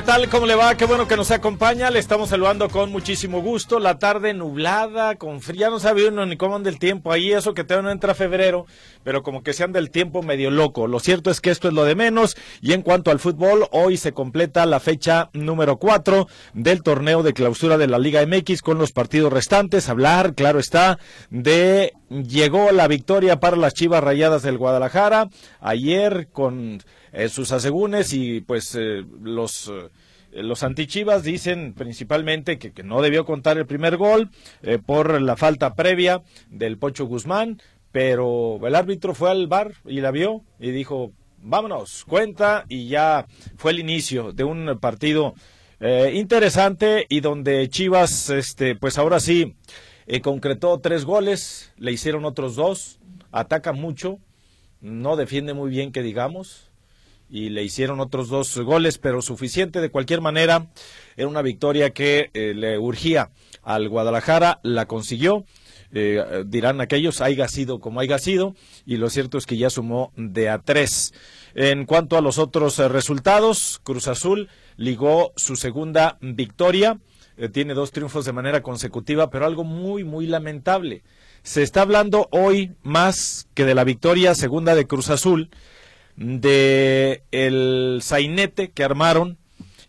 ¿Qué tal? ¿Cómo le va? Qué bueno que nos acompaña. Le estamos saludando con muchísimo gusto. La tarde nublada, con frío. Ya no sabe uno ni cómo anda el tiempo ahí. Eso que todavía no entra febrero, pero como que se anda el tiempo medio loco. Lo cierto es que esto es lo de menos. Y en cuanto al fútbol, hoy se completa la fecha número 4 del torneo de clausura de la Liga MX con los partidos restantes. Hablar, claro está, de llegó la victoria para las Chivas Rayadas del Guadalajara. Ayer con eh, sus asegúnes y pues eh, los eh, los antichivas dicen principalmente que, que, no debió contar el primer gol por la falta previa del Pocho Guzmán, pero el árbitro fue al bar y la vio y dijo, vámonos, cuenta y ya fue el inicio de un partido interesante y donde Chivas, este, pues ahora sí, concretó tres goles, le hicieron otros dos, ataca mucho, no defiende muy bien que digamos, y le hicieron otros dos goles, pero suficiente de cualquier manera. Era una victoria que eh, le urgía al Guadalajara, la consiguió. Eh, dirán aquellos, haya sido como haya sido, y lo cierto es que ya sumó de a tres. En cuanto a los otros eh, resultados, Cruz Azul ligó su segunda victoria, tiene dos triunfos de manera consecutiva, pero algo muy, muy lamentable. Se está hablando hoy más que de la victoria segunda de Cruz Azul, de el sainete que armaron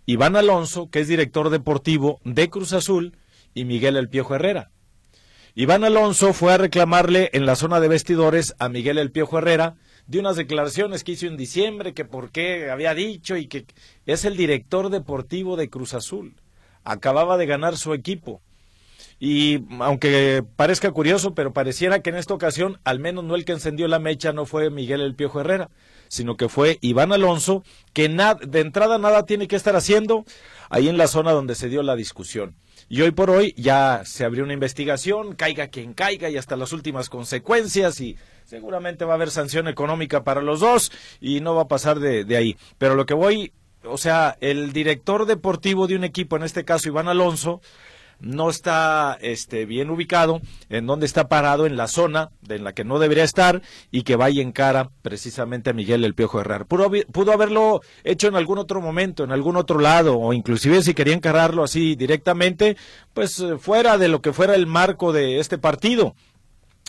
Iván Alonso, que es director deportivo de Cruz Azul, y Miguel El Piojo Herrera. Iván Alonso fue a reclamarle en la zona de vestidores a Miguel El Piojo Herrera de unas declaraciones que hizo en diciembre, que por qué había dicho y que es el director deportivo de Cruz Azul. Acababa de ganar su equipo. Y aunque parezca curioso, pero pareciera que en esta ocasión, al menos no el que encendió la mecha no fue Miguel El Piojo Herrera, sino que fue Iván Alonso, que de entrada nada tiene que estar haciendo ahí en la zona donde se dio la discusión. Y hoy por hoy ya se abrió una investigación, caiga quien caiga y hasta las últimas consecuencias y seguramente va a haber sanción económica para los dos y no va a pasar de, de ahí. Pero lo que voy, o sea, el director deportivo de un equipo, en este caso Iván Alonso, no está este, bien ubicado, en donde está parado en la zona en la que no debería estar y que vaya en cara precisamente a Miguel El Piojo Herrera. Pudo, pudo haberlo hecho en algún otro momento, en algún otro lado, o inclusive si quería encararlo así directamente, pues eh, fuera de lo que fuera el marco de este partido.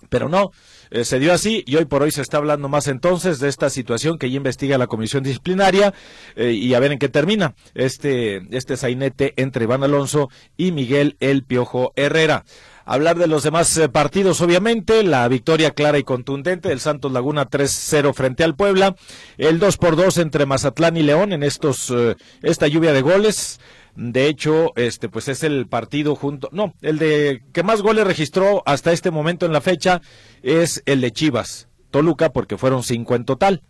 Pero no, eh, se dio así y hoy por hoy se está hablando más entonces de esta situación que ya investiga la comisión disciplinaria eh, y a ver en qué termina este, este sainete entre Iván Alonso y Miguel El Piojo Herrera. Hablar de los demás eh, partidos, obviamente, la victoria clara y contundente del Santos Laguna 3-0 frente al Puebla, el 2 por 2 entre Mazatlán y León en estos, esta lluvia de goles. De hecho, este pues es el partido junto, no, el de que más goles registró hasta este momento en la fecha es el de Chivas, Toluca, porque fueron cinco en total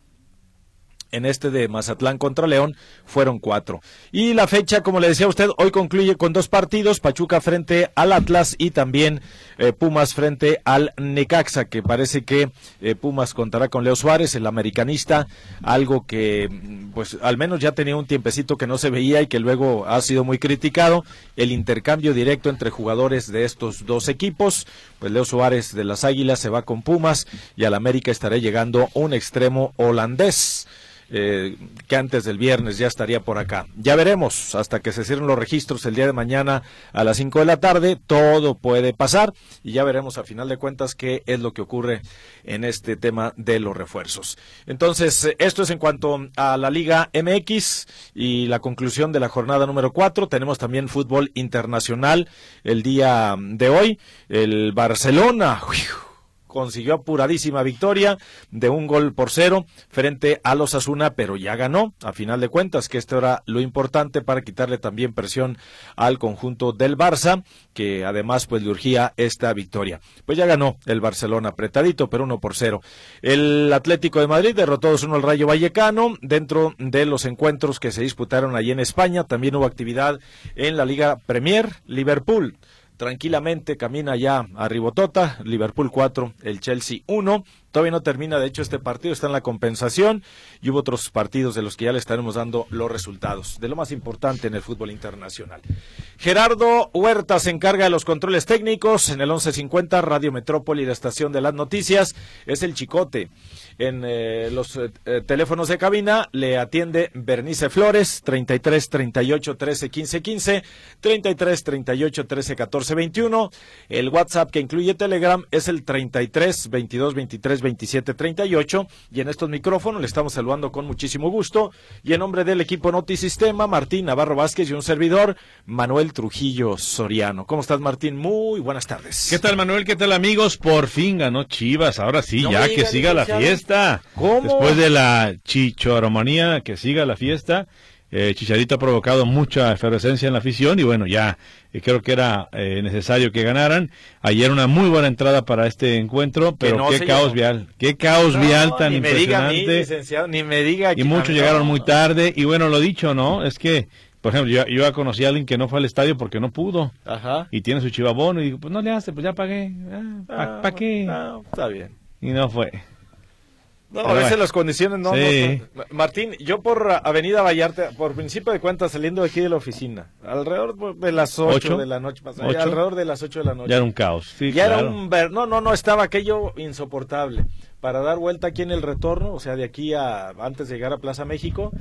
en este de Mazatlán contra León fueron cuatro. Y la fecha, como le decía usted, hoy concluye con dos partidos, Pachuca frente al Atlas y también eh, Pumas frente al Necaxa, que parece que eh, Pumas contará con Leo Suárez, el americanista, algo que pues al menos ya tenía un tiempecito que no se veía y que luego ha sido muy criticado, el intercambio directo entre jugadores de estos dos equipos, pues Leo Suárez de las Águilas se va con Pumas y al América estará llegando un extremo holandés. Eh, que antes del viernes ya estaría por acá. Ya veremos, hasta que se cierren los registros el día de mañana a las 5 de la tarde, todo puede pasar y ya veremos a final de cuentas qué es lo que ocurre en este tema de los refuerzos. Entonces, esto es en cuanto a la Liga MX y la conclusión de la jornada número 4. Tenemos también fútbol internacional el día de hoy. El Barcelona consiguió apuradísima victoria de un gol por cero frente a los Asuna, pero ya ganó, a final de cuentas, que esto era lo importante para quitarle también presión al conjunto del Barça, que además pues le urgía esta victoria. Pues ya ganó el Barcelona apretadito, pero uno por cero. El Atlético de Madrid derrotó 2-1 al Rayo Vallecano dentro de los encuentros que se disputaron allí en España. También hubo actividad en la Liga Premier. Liverpool tranquilamente camina ya a Ribotota, Liverpool 4, el Chelsea 1. Todavía no termina, de hecho, este partido está en la compensación y hubo otros partidos de los que ya le estaremos dando los resultados, de lo más importante en el fútbol internacional. Gerardo Huerta se encarga de los controles técnicos en el 1150 Radio Metrópoli, la estación de las noticias, es el Chicote. En eh, los eh, eh, teléfonos de cabina le atiende Bernice Flores, 33 38 13 15 15, 33 38 13 14 21. El WhatsApp que incluye Telegram es el 33 22 23 27 38. Y en estos micrófonos le estamos saludando con muchísimo gusto. Y en nombre del equipo Notisistema, Martín Navarro Vázquez y un servidor, Manuel Trujillo Soriano. ¿Cómo estás, Martín? Muy buenas tardes. ¿Qué tal, Manuel? ¿Qué tal, amigos? Por fin ganó Chivas. Ahora sí, ya que siga la fiesta. ¿Cómo? Después de la chichoromanía, que siga la fiesta. Eh, Chicharito ha provocado mucha efervescencia en la afición y bueno, ya eh, creo que era eh, necesario que ganaran. Ayer una muy buena entrada para este encuentro, pero no qué caos llegó. vial, qué caos vial tan ni me diga a mí, impresionante. licenciado, ni me diga y que- muchos no, llegaron muy tarde y bueno, lo dicho, ¿no? Es que, por ejemplo, yo, yo ya conocí a alguien que no fue al estadio porque no pudo Ajá. y tiene su chivabono y digo, pues no le hace, pues ya pagué. ¿Para Ah, qué? no, está bien. Y no fue. No, a veces las condiciones no, Sí. no- no. Martín, yo por Avenida Vallarta, por principio de cuentas, saliendo de aquí de la oficina, alrededor de las 8 ¿Ocho? de la noche, ¿Ocho? alrededor de las 8 de la noche. Ya era un caos. Sí, Ya era un ver, no, no, no, estaba aquello insoportable. Para dar vuelta aquí en el retorno, o sea, de aquí a antes de llegar a Plaza México,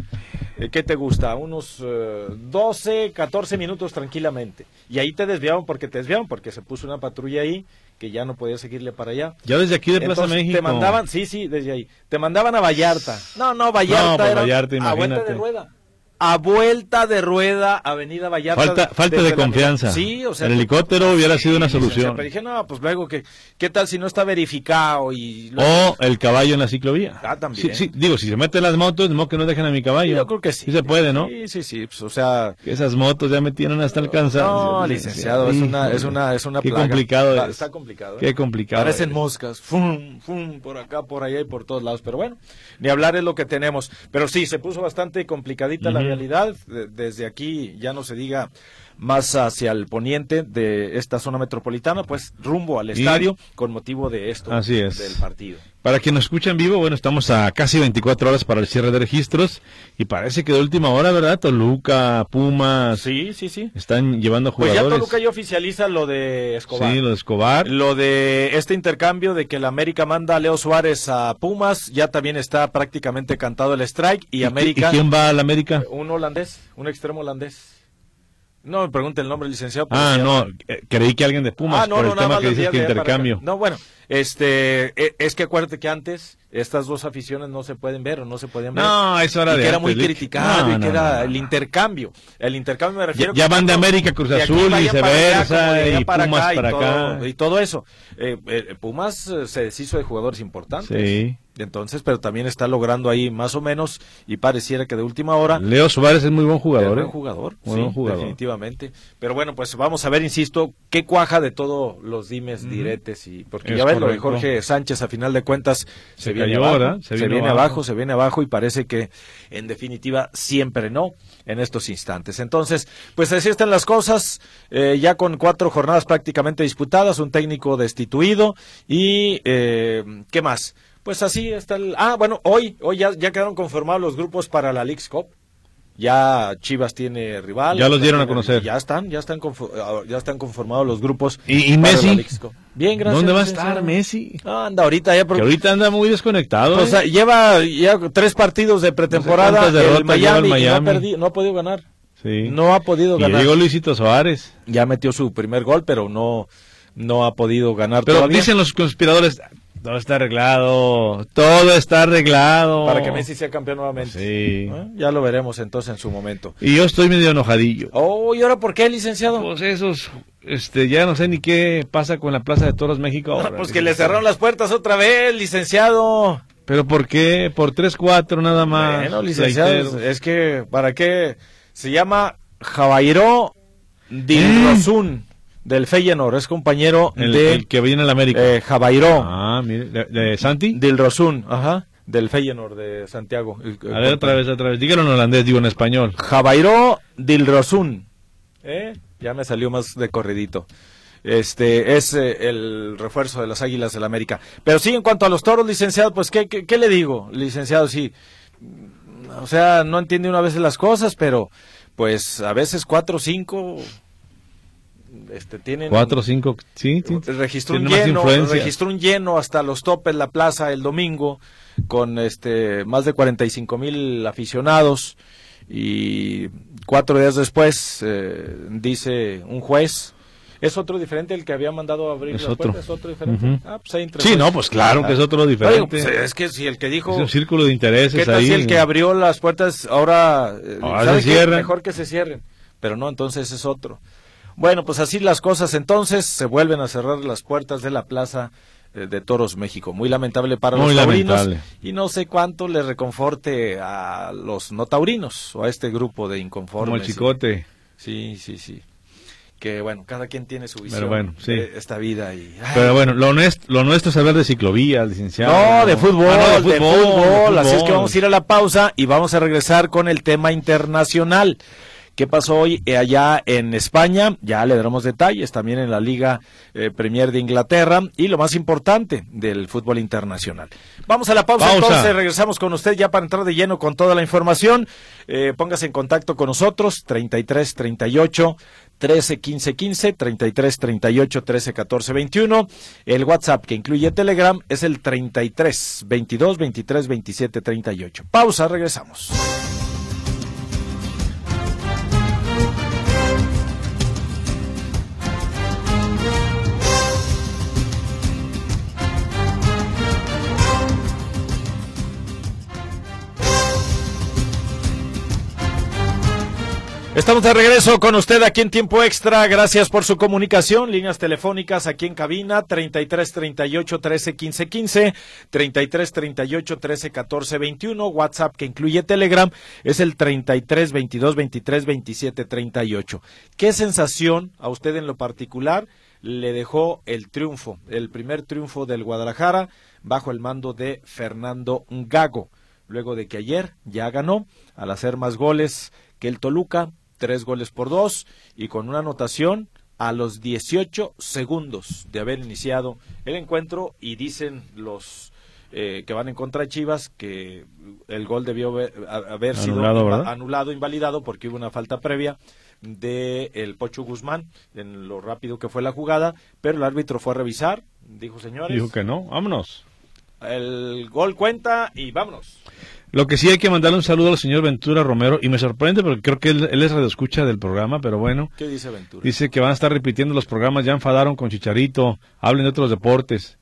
eh, ¿qué te gusta? Unos eh, 12, 14 minutos tranquilamente. Y ahí te desviaban porque te desviaban, porque se puso una patrulla ahí que ya no podía seguirle para allá. Ya desde aquí de Plaza Entonces, México. Te mandaban, sí, sí, desde ahí. Te mandaban a Vallarta. No, no, Vallarta No, pues era Vallarta, a vuelta de imagínate. rueda. A vuelta de rueda, Avenida Vallarta. Falta, falta de confianza. Sí, o sea. El helicóptero hubiera sido una solución. Pero dije, no, pues luego, que ¿qué tal si no está verificado? y luego- O el caballo en la ciclovía. Ah, también. Sí, sí, digo, si se meten las motos, modo que no dejen a mi caballo. Yo creo que sí. Sí se puede, ¿no? Sí, sí, sí. Pues, o sea. Que esas motos ya me tienen hasta el cansancio. No, licenciado, es una, es una, es una Qué plaga. complicado está, es. está complicado. ¿eh? Qué complicado. Parecen es. moscas, fum, fum, por acá, por allá y por todos lados. Pero bueno, ni hablar es lo que tenemos. Pero sí, se puso bastante complicadita la. Realidad. De- desde aquí, ya no se diga más hacia el poniente de esta zona metropolitana, pues rumbo al Y- estadio con motivo de esto Así es. del partido. Para quien nos escucha en vivo, bueno, estamos a casi 24 horas para el cierre de registros y parece que de última hora, ¿verdad? Toluca, Pumas, Sí, sí, sí. están llevando Pues ya jugadores. Toluca ya oficializa lo de Escobar. Sí, lo de Escobar. Lo de este intercambio de que la América manda a Leo Suárez a Pumas, ya también está prácticamente cantado el strike y, ¿Y- América, ¿Y quién va a la América? un holandés, un extremo holandés. No me pregunte el nombre, licenciado. Ah, no, eh, creí que alguien de Pumas Ah, no, por no, el tema que dices que intercambio. No, bueno, este, e- es que acuérdate que antes estas dos aficiones no se pueden ver o no se podían ver. No, eso era y de que era muy criticado No, y que no, era no, el intercambio. El intercambio me refiero. Ya- van de América, Cruz Azul, allá viceversa, allá y para Pumas acá y para todo- acá. Y todo eso. Eh, eh, Pumas eh, se deshizo de jugadores importantes. Sí. Entonces, pero también está logrando ahí más o menos y pareciera que de última hora Leo Suárez es muy buen jugador. buen ¿eh? jugador, Muy sí, buen jugador. definitivamente. Pero bueno, pues vamos a ver, insisto, qué cuaja de todos los dimes, diretes y porque Es ya lo de. Jorge Sánchez a final de cuentas se, Se viene cayó, abajo, ¿verdad? Se viene abajo. abajo, se viene abajo y parece que en definitiva siempre no en estos instantes. Entonces, pues así están las cosas, eh, ya con cuatro jornadas prácticamente disputadas, un técnico destituido y eh, ¿qué más? Pues así está el... Ah, bueno, hoy, hoy ya, ya quedaron conformados los grupos para la League's Cup. Ya Chivas tiene rival. Ya los dieron a conocer. Ya están, ya están, ah, ya están conformados los grupos. ¿Y, y Messi? Bien, gracias. ¿Dónde va a estar Messi? Ah, anda ahorita ya. Que ahorita anda muy desconectado. o sea, ¿eh? lleva ya tres partidos de pretemporada. derrotas lleva el Miami, y No, ha Miami. no ha podido ganar. Sí. No ha podido y ganar. llegó Luisito Suárez. Ya metió su primer gol, pero no, no ha podido ganar Pero todavía. dicen los conspiradores, todo está arreglado, todo está arreglado. Para que Messi sea campeón nuevamente. Sí. ¿Eh? Ya lo veremos entonces en su momento. Y yo estoy medio enojadillo. Oh, ¿y ahora por qué, licenciado? Pues esos este, ya no sé ni qué pasa con la Plaza de Toros México ahora. pues que le cerraron las puertas otra vez, licenciado. ¿Pero por qué? Por 3-4 nada más. Bueno, licenciado, es que, ¿para qué? Se llama Jabairo Dilrosun del Feyenoord, es compañero el, de... el que viene en América. Eh. Ah, mire, de, de Santi. Dilrosun, ajá, del Feyenoord de Santiago. A ver, otra vez, otra vez. Dígalo en holandés, digo en español. Jabairo Dilrosun. ¿Eh? Ya me salió más de corridito. Este es eh, el refuerzo de las Águilas del la América. Pero sí, en cuanto a los toros, licenciado, pues, ¿qué, qué, qué le digo, licenciado? Sí, o sea, no entiende una vez las cosas, pero pues a veces cuatro o cinco este, tienen cuatro o cinco sí, sí registró un lleno registró un lleno hasta los topes la plaza el domingo con este más de 45 mil aficionados y cuatro días después eh, dice un juez ¿Es otro diferente el que había mandado a abrir es las otro. puertas? ¿Es otro diferente? Uh -huh. Ah, pues sí, no, pues claro que es otro diferente. Oiga, pues, es que si el que dijo... es un círculo de intereses ¿Qué tal ahí. si el que abrió las puertas ahora... eh, Ahora ¿sabe se cierran. Mejor que se cierren. Pero no, entonces es otro. Bueno, pues así las cosas. Entonces se vuelven a cerrar las puertas de la plaza eh, de Toros México. Muy lamentable para Muy los taurinos. lamentable. Y no sé cuánto le reconforte a los no taurinos o a este grupo de inconformes. Como el chicote. Sí, sí, sí. Que bueno, cada quien tiene su visión Pero bueno, sí. de esta vida. y ay, Pero bueno, lo nuestro, lo nuestro es hablar de ciclovía, licenciado. No, de fútbol, Ah, no, de fútbol, de Así es que fútbol. vamos a ir a la pausa y vamos a regresar con el tema internacional. ¿Qué pasó hoy eh, allá en España? Ya le daremos detalles también en la Liga eh, Premier de Inglaterra y lo más importante del fútbol internacional. Vamos a la pausa, Pausa. entonces, regresamos con usted ya para entrar de lleno con toda la información. Eh, póngase en contacto con nosotros, 33 38 13 15 15, 33 38 13 14 21. El WhatsApp que incluye Telegram es el 33 22 23 27 38. Pausa, regresamos. Estamos de regreso con usted aquí en tiempo extra. Gracias por su comunicación. Líneas telefónicas aquí en cabina 33 38 13 15 15, 33 38 13 14 21. WhatsApp que incluye Telegram es el 33 22 23 27 38. ¿Qué sensación a usted en lo particular le dejó el triunfo, el primer triunfo del Guadalajara bajo el mando de Fernando Gago? Luego de que ayer ya ganó al hacer más goles que el Toluca, tres goles por dos y con una anotación a los 18 segundos de haber iniciado el encuentro y dicen los eh, que van en contra de Chivas que el gol debió haber, haber sido Anulado, inva- ¿verdad? anulado, invalidado porque hubo una falta previa de el Pocho Guzmán en lo rápido que fue la jugada, pero el árbitro fue a revisar, dijo señores, Dijo que no, vámonos. el gol cuenta y vámonos. Lo que sí hay que mandarle un saludo al señor Ventura Romero y me sorprende porque creo que él, él es radioescucha del programa, pero bueno, ¿Qué dice Ventura? dice que van a estar repitiendo los programas, ya enfadaron con Chicharito, hablen de otros deportes.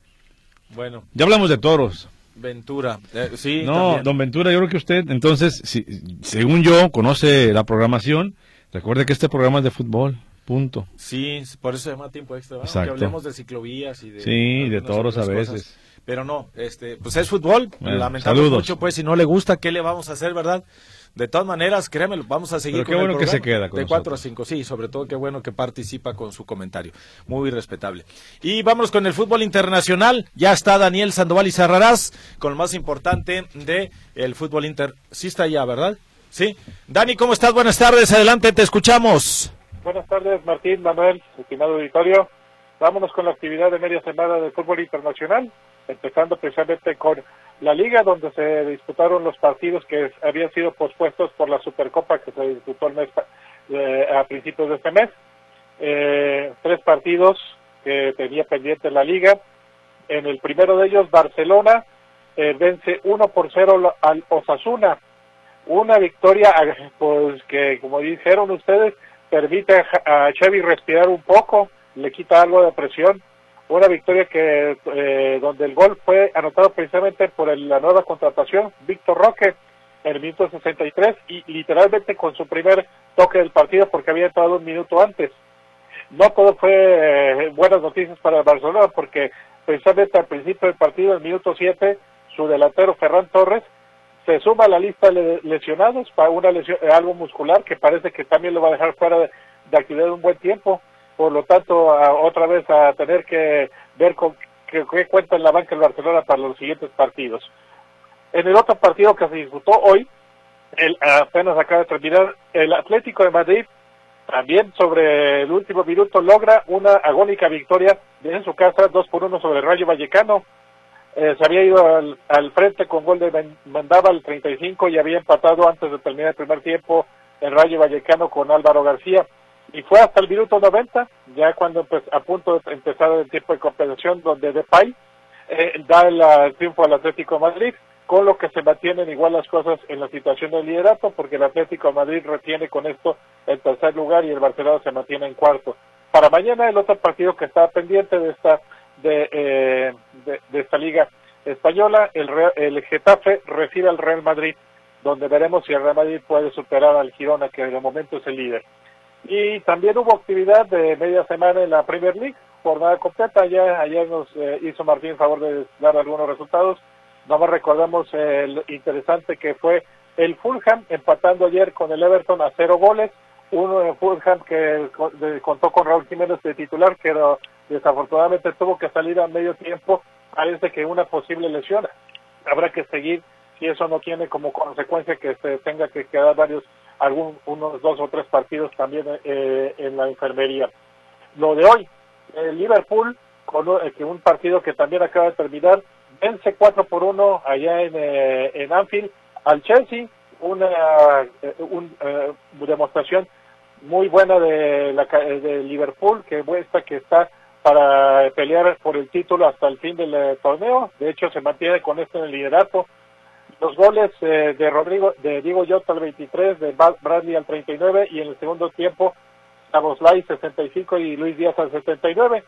Bueno, Ya hablamos de toros. Ventura, eh, sí, No, también. don Ventura, yo creo que usted, entonces, si- según yo, conoce la programación. Recuerde que este programa es de fútbol, punto. Sí, por eso se llama tiempo extra. Que hablemos de ciclovías y de... Sí, de toros a veces. cosas. Pero no, este, pues es fútbol, Bueno, lamentamos saludos. mucho, pues si no le gusta, ¿qué le vamos a hacer, verdad? De todas maneras, créeme, vamos a seguir Pero qué con el bueno que se programa. queda con De 4 a nosotros. 5, sí, sobre todo qué bueno que participa con su comentario. Muy respetable. Y vámonos con el fútbol internacional. Ya está Daniel Sandoval y Sarrarás con lo más importante de el fútbol inter... Sí está ya, ¿verdad? Sí. Dani, ¿cómo estás? Buenas tardes, adelante, te escuchamos. Buenas tardes, Martín, Manuel, estimado auditorio. Vámonos con la actividad de media semana del fútbol internacional, empezando precisamente con la liga donde se disputaron los partidos que habían sido pospuestos por la Supercopa que se disputó el mes, eh, a principios de este mes. Eh, tres partidos que tenía pendiente la liga. En el primero de ellos, Barcelona eh, vence 1 por 0 lo- al Osasuna. Una victoria pues que, como dijeron ustedes, permite a Xavi respirar un poco, le quita algo de presión. Una victoria que eh, donde el gol fue anotado precisamente por la nueva contratación, Víctor Roque, en el minuto 63 y literalmente con su primer toque del partido porque había entrado un minuto antes. no todo fue eh, buenas noticias para el Barcelona porque precisamente al principio del partido, el minuto 7, su delantero Ferran Torres se suma a la lista de lesionados para una lesión, eh, algo muscular que parece que también lo va a dejar fuera de, actividad un buen tiempo. Por lo tanto, otra vez a tener que ver con qué, cuenta en la banca el Barcelona para los siguientes partidos. En el otro partido que se disputó hoy, el, apenas acaba de terminar, el Atlético de Madrid también sobre el último minuto logra una agónica victoria en su casa, 2 por 1 sobre el Rayo Vallecano. Eh, se había ido al, frente con gol de Mandaba al 35 y había empatado antes de terminar el primer tiempo el Rayo Vallecano con Álvaro García. Y fue hasta el minuto 90, ya cuando pues, a punto de empezar el tiempo de compensación, donde Depay eh, da el triunfo al Atlético Madrid con lo que se mantienen igual las cosas en la situación del liderato, porque el Atlético Madrid retiene con esto el tercer lugar y el Barcelona se mantiene en cuarto. Para mañana el otro partido que está pendiente de esta de, eh, de, esta liga española, el, el Getafe recibe al Real Madrid, donde veremos si el Real Madrid puede superar al Girona, que de momento es el líder. Y también hubo actividad de media semana en la Premier League, jornada completa. Ya ayer nos eh, hizo Martín favor de dar algunos resultados no más recordamos el interesante que fue el Fulham empatando ayer con el Everton a cero goles. Uno en Fulham que contó con Raúl Jiménez de titular, que desafortunadamente tuvo que salir a medio tiempo. Parece que una posible lesión. Habrá que seguir si eso no tiene como consecuencia que se tenga que quedar varios, algún, unos dos o tres partidos también eh, en la enfermería. Lo de hoy, Liverpool, con eh, un partido que también acaba de terminar, vence 4 por 1 allá en, eh, en Anfield al Chelsea, una eh, eh, demostración muy buena de, la, de Liverpool que muestra que está para pelear por el título hasta el fin del torneo. De hecho, se mantiene con esto en el liderato. Los goles de Rodrigo, de Diego Jota al 23, de Bradley al 39 y en el segundo tiempo Lai 65 y Luis Díaz al 79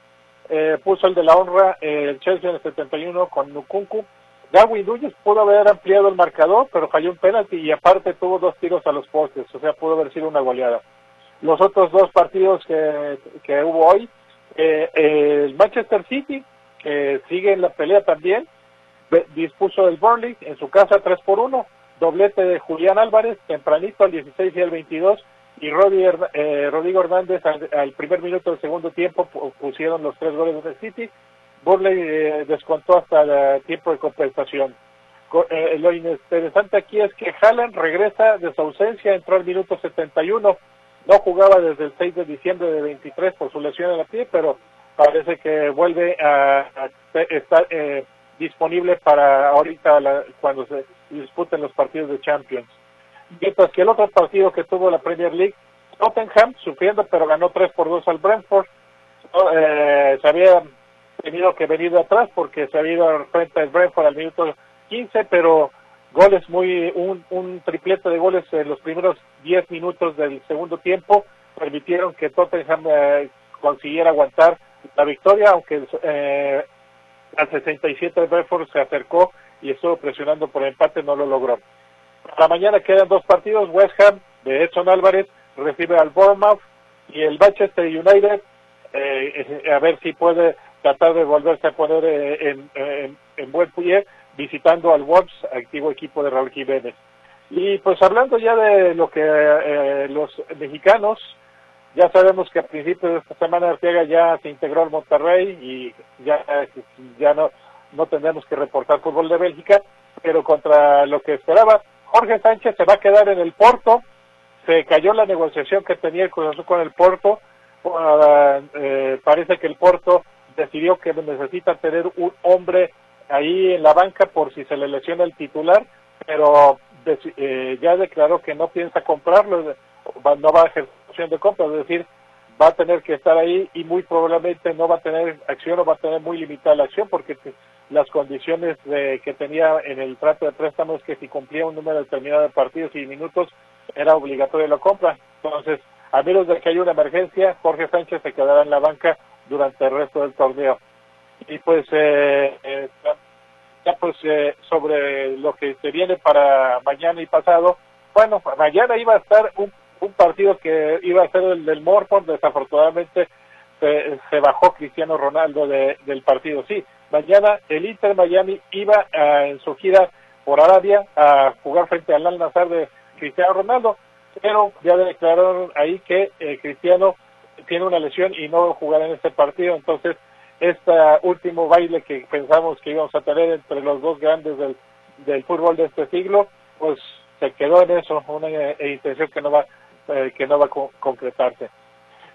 eh, puso el de la honra eh, el Chelsea en el 71 con Nukunku. Darwin Núñez pudo haber ampliado el marcador, pero falló un penalti y aparte tuvo dos tiros a los postes, o sea, pudo haber sido una goleada. Los otros dos partidos que, que hubo hoy, eh, el Manchester City, que sigue en la pelea también, dispuso el Burnley en su casa 3 por 1, doblete de Julián Álvarez, tempranito al 16 y al 22, y eh, Rodrigo Hernández al, primer minuto del segundo tiempo pusieron los tres goles de City. Burley eh, descontó hasta el tiempo de compensación. Eh, lo interesante aquí es que Haaland regresa de su ausencia, entró al minuto 71, no jugaba desde el 6 de diciembre de 23 por su lesión en la pie, pero parece que vuelve a, estar disponible para ahorita cuando se disputen los partidos de Champions. Mientras que el otro partido que tuvo la Premier League, Tottenham, sufriendo, pero ganó 3 por 2 al Brentford. Eh, se había tenido que venir de atrás porque se había ido frente al Brentford al minuto 15, pero goles muy, un, un triplete de goles en los primeros 10 minutos del segundo tiempo permitieron que Tottenham eh, consiguiera aguantar la victoria, aunque eh, al 67 el Brentford se acercó y estuvo presionando por empate, no lo logró. Para mañana quedan dos partidos. West Ham de Edson Álvarez recibe al Bournemouth y el Manchester United eh, a ver si puede tratar de volverse a poner eh, en, buen pie visitando al Wolves, activo equipo de Raúl Jiménez. Y pues hablando ya de lo que eh, los mexicanos, ya sabemos que a principios de esta semana Arteaga ya se integró al Monterrey y ya, ya no, no tendremos que reportar fútbol de Bélgica, pero contra lo que esperaba, Jorge Sánchez se va a quedar en el Porto, se cayó la negociación que tenía el Cruz con el Porto, ah, eh, parece que el Porto decidió que necesita tener un hombre ahí en la banca por si se le lesiona el titular, pero eh, ya declaró que no piensa comprarlo, no va a ejercer de compra, es decir, va a tener que estar ahí y muy probablemente no va a tener acción o va a tener muy limitada la acción porque las condiciones que tenía en el trato de préstamo es que si cumplía un número determinado de partidos y minutos era obligatoria la compra. Entonces, a menos de que haya una emergencia, Jorge Sánchez se quedará en la banca durante el resto del torneo. Y pues, eh, eh, ya pues eh, sobre lo que se viene para mañana y pasado, bueno, mañana iba a estar un, un partido que iba a ser el del Morford, desafortunadamente se, bajó Cristiano Ronaldo del partido. Sí, mañana el Inter Miami iba en su gira por Arabia a jugar frente al Al Nazar de Cristiano Ronaldo, pero ya declararon ahí que eh, Cristiano tiene una lesión y no va a jugar en este partido, entonces este último baile que pensamos que íbamos a tener entre los dos grandes del, del fútbol de este siglo, pues se quedó en eso, una eh, intención que no va eh, que no va a concretarse.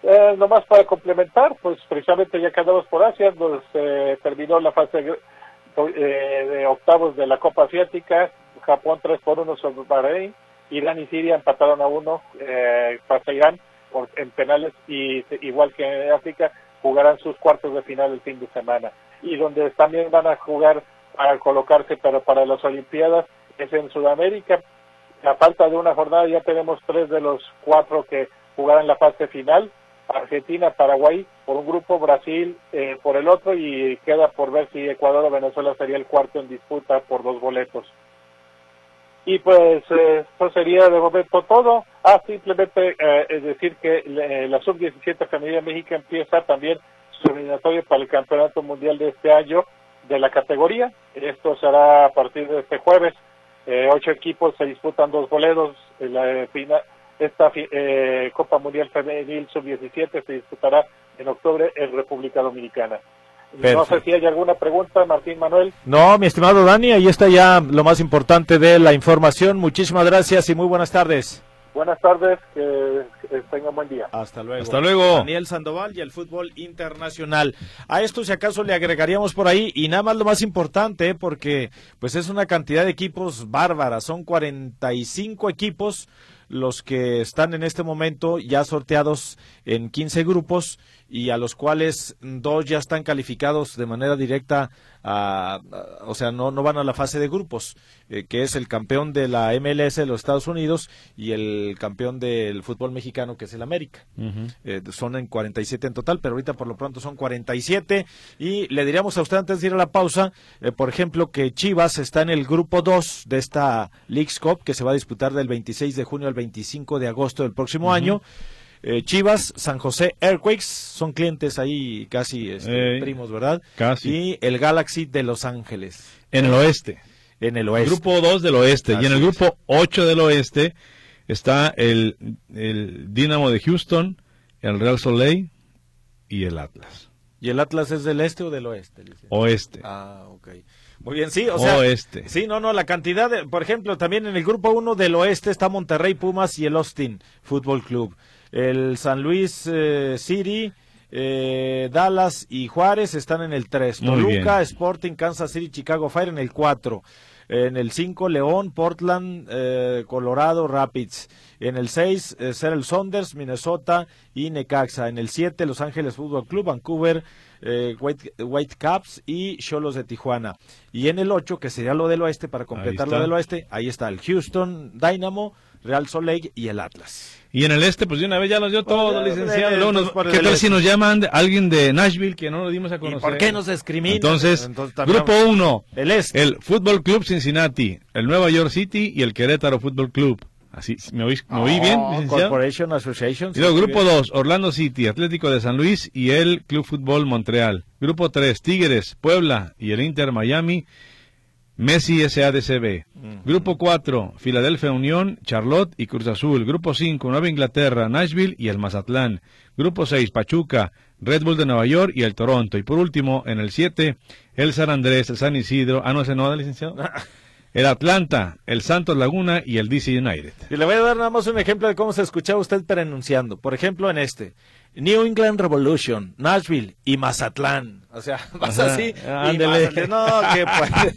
Eh, nomás para complementar, pues precisamente ya quedamos por Asia, donde se terminó la fase eh, de octavos de la Copa Asiática, Japón 3 por 1 sobre Bahrein, Irán y Siria empataron a 1, eh, pasa Irán en penales y igual que en África jugarán sus cuartos de final el fin de semana. Y donde también van a jugar para colocarse pero para las Olimpiadas es en Sudamérica. A falta de una jornada ya tenemos tres de los cuatro que jugarán la fase final Argentina, Paraguay por un grupo, Brasil eh, por el otro y queda por ver si Ecuador o Venezuela sería el cuarto en disputa por dos boletos. Y pues eh, eso sería de momento todo. Ah, simplemente eh, es decir que la sub-17 femenina México empieza también su eliminatorio para el Campeonato Mundial de este año de la categoría. Esto será a partir de este jueves. Ocho equipos se disputan dos boletos. La esta eh, Copa Mundial Femenil Sub-17 se disputará en octubre en República Dominicana. No sé si hay alguna pregunta, Martín Manuel. No, mi estimado Dani, ahí está ya lo más importante de la información. Muchísimas gracias y muy buenas tardes. Buenas tardes, que, tengan buen día. Hasta luego. Hasta luego. Daniel Sandoval y el fútbol internacional. A esto si acaso le agregaríamos por ahí y nada más lo más importante porque pues es una cantidad de equipos bárbaras, son 45 equipos los que están en este momento ya sorteados en 15 grupos y a los cuales dos ya están calificados de manera directa, a, o sea, no, no van a la fase de grupos, eh, que es el campeón de la MLS de los Estados Unidos y el campeón del fútbol mexicano, que es el América. Eh, son en 47 en total, pero ahorita por lo pronto son 47. Y le diríamos a usted antes de ir a la pausa, eh, por ejemplo, que Chivas está en el grupo 2 de esta League's Cup, que se va a disputar del 26 de junio al 25 de agosto del próximo año. Eh, Chivas, San José Earthquakes, son clientes ahí casi este, primos, ¿verdad? Casi. Y el Galaxy de Los Ángeles. En el oeste. En el oeste. Grupo 2 del oeste. y en el grupo 8 del oeste está el, el Dinamo de Houston, el Real Soleil y el Atlas. ¿Y el Atlas es del este o del oeste? Oeste. Ah, ok. Muy bien, sí, o sea. Oeste. Sí, no, no, la cantidad, de, por ejemplo, también en el grupo 1 del oeste está Monterrey Pumas y el Austin Fútbol Club el San Luis eh, City, eh, Dallas y Juárez están en el 3. Toluca, Sporting, Kansas City, Chicago Fire en el 4. En el 5, León, Portland, eh, Colorado, Rapids. En el 6, Seattle Saunders, Minnesota y Necaxa. En el 7, Los Ángeles Fútbol Club, Vancouver, White, Whitecaps y Cholos de Tijuana. Y en el 8, que sería lo del oeste, para completar lo del oeste, ahí está el Houston Dynamo, Real Soleil y el Atlas. Y en el este, pues de una vez ya nos dio todo, licenciado. ¿Qué tal si nos llaman alguien de Nashville que no lo dimos a conocer? ¿Por qué nos discriminan? Entonces, grupo 1, el este. El Fútbol Club Cincinnati, el Nueva York City y el Querétaro Fútbol Club. Así, ¿me oí, ¿me oí bien, oh, licenciado? Corporation Association. Y luego, grupo 2, Orlando City, Atlético de San Luis y el Club Fútbol Montreal. Grupo 3, Tigres, Puebla y el Inter Miami. Messi SADCB. Grupo 4, Filadelfia Unión, Charlotte y Cruz Azul. Grupo 5, Nueva Inglaterra, Nashville y el Mazatlán. Grupo 6, Pachuca, Red Bull de Nueva York y el Toronto. Y por último, en el 7, el San Andrés, el San Isidro. Ah, no, ese no, licenciado. el Atlanta, el Santos Laguna y el DC United. Y le voy a dar nada más un ejemplo de cómo se escuchaba usted pronunciando. Por ejemplo, en este. New England Revolution, Nashville y Mazatlán. O sea, vas así. Y no, que pues,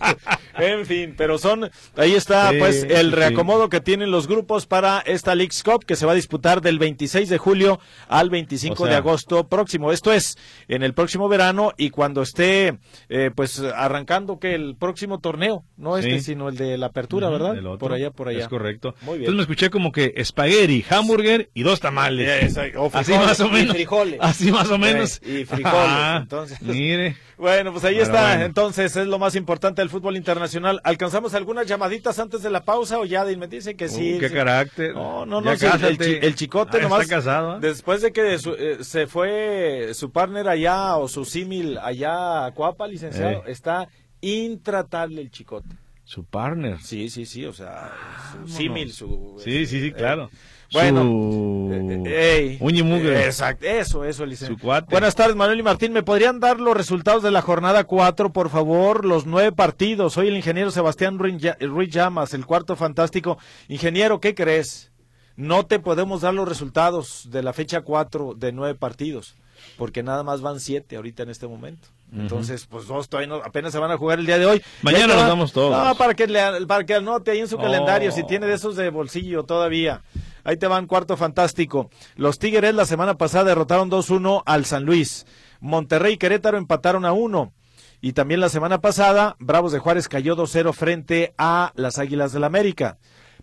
en fin, pero son, ahí está pues el reacomodo que tienen los grupos para esta League's Cup que se va a disputar del 26 de julio al 25 de agosto próximo. Esto es en el próximo verano y cuando esté eh, pues arrancando que el próximo torneo, no este sino el de la apertura, ¿verdad? Por allá, por allá. Es correcto. Muy bien. Entonces me escuché como que espagueti, hamburger y dos tamales. así más o menos. menos. frijoles. Así más o menos. y frijoles. Ah, entonces. Mire. Bueno, pues ahí está. bueno. Entonces es lo más importante del fútbol internacional. ¿Alcanzamos algunas llamaditas antes de la pausa o ya me dicen que sí? Uh, qué sí. carácter. No, no, no. sí, el, el chicote Ah, nomás. Está casado. ¿eh? Después de que su- eh, se fue su partner allá o su símil allá a Cuapa, licenciado, Eh. está intratable el chicote. Su partner. Sí, sí, sí, o sea, su Vámonos. símil, su... Sí, sí, sí, eh, claro. Bueno, Su... eh, ey, eh, Exacto, eso, eso, cuate. Buenas tardes, Manuel y Martín. ¿Me podrían dar los resultados de la jornada 4, por favor? Los nueve partidos. Soy el ingeniero Sebastián Ruiz Llamas, el cuarto fantástico. Ingeniero, ¿qué crees? No te podemos dar los resultados de la fecha 4 de nueve partidos, porque nada más van siete ahorita en este momento. Entonces, pues dos todavía no- apenas se van a jugar el día de hoy. Mañana los va- damos todos. No, para que, le, para que anote ahí en su Oh. calendario, si tiene de esos de bolsillo todavía. Ahí te van cuarto fantástico. Los Tigres la semana pasada derrotaron 2-1 al San Luis. Monterrey y Querétaro empataron a 1. Y también la semana pasada, Bravos de Juárez cayó 2-0 frente a las Águilas del América.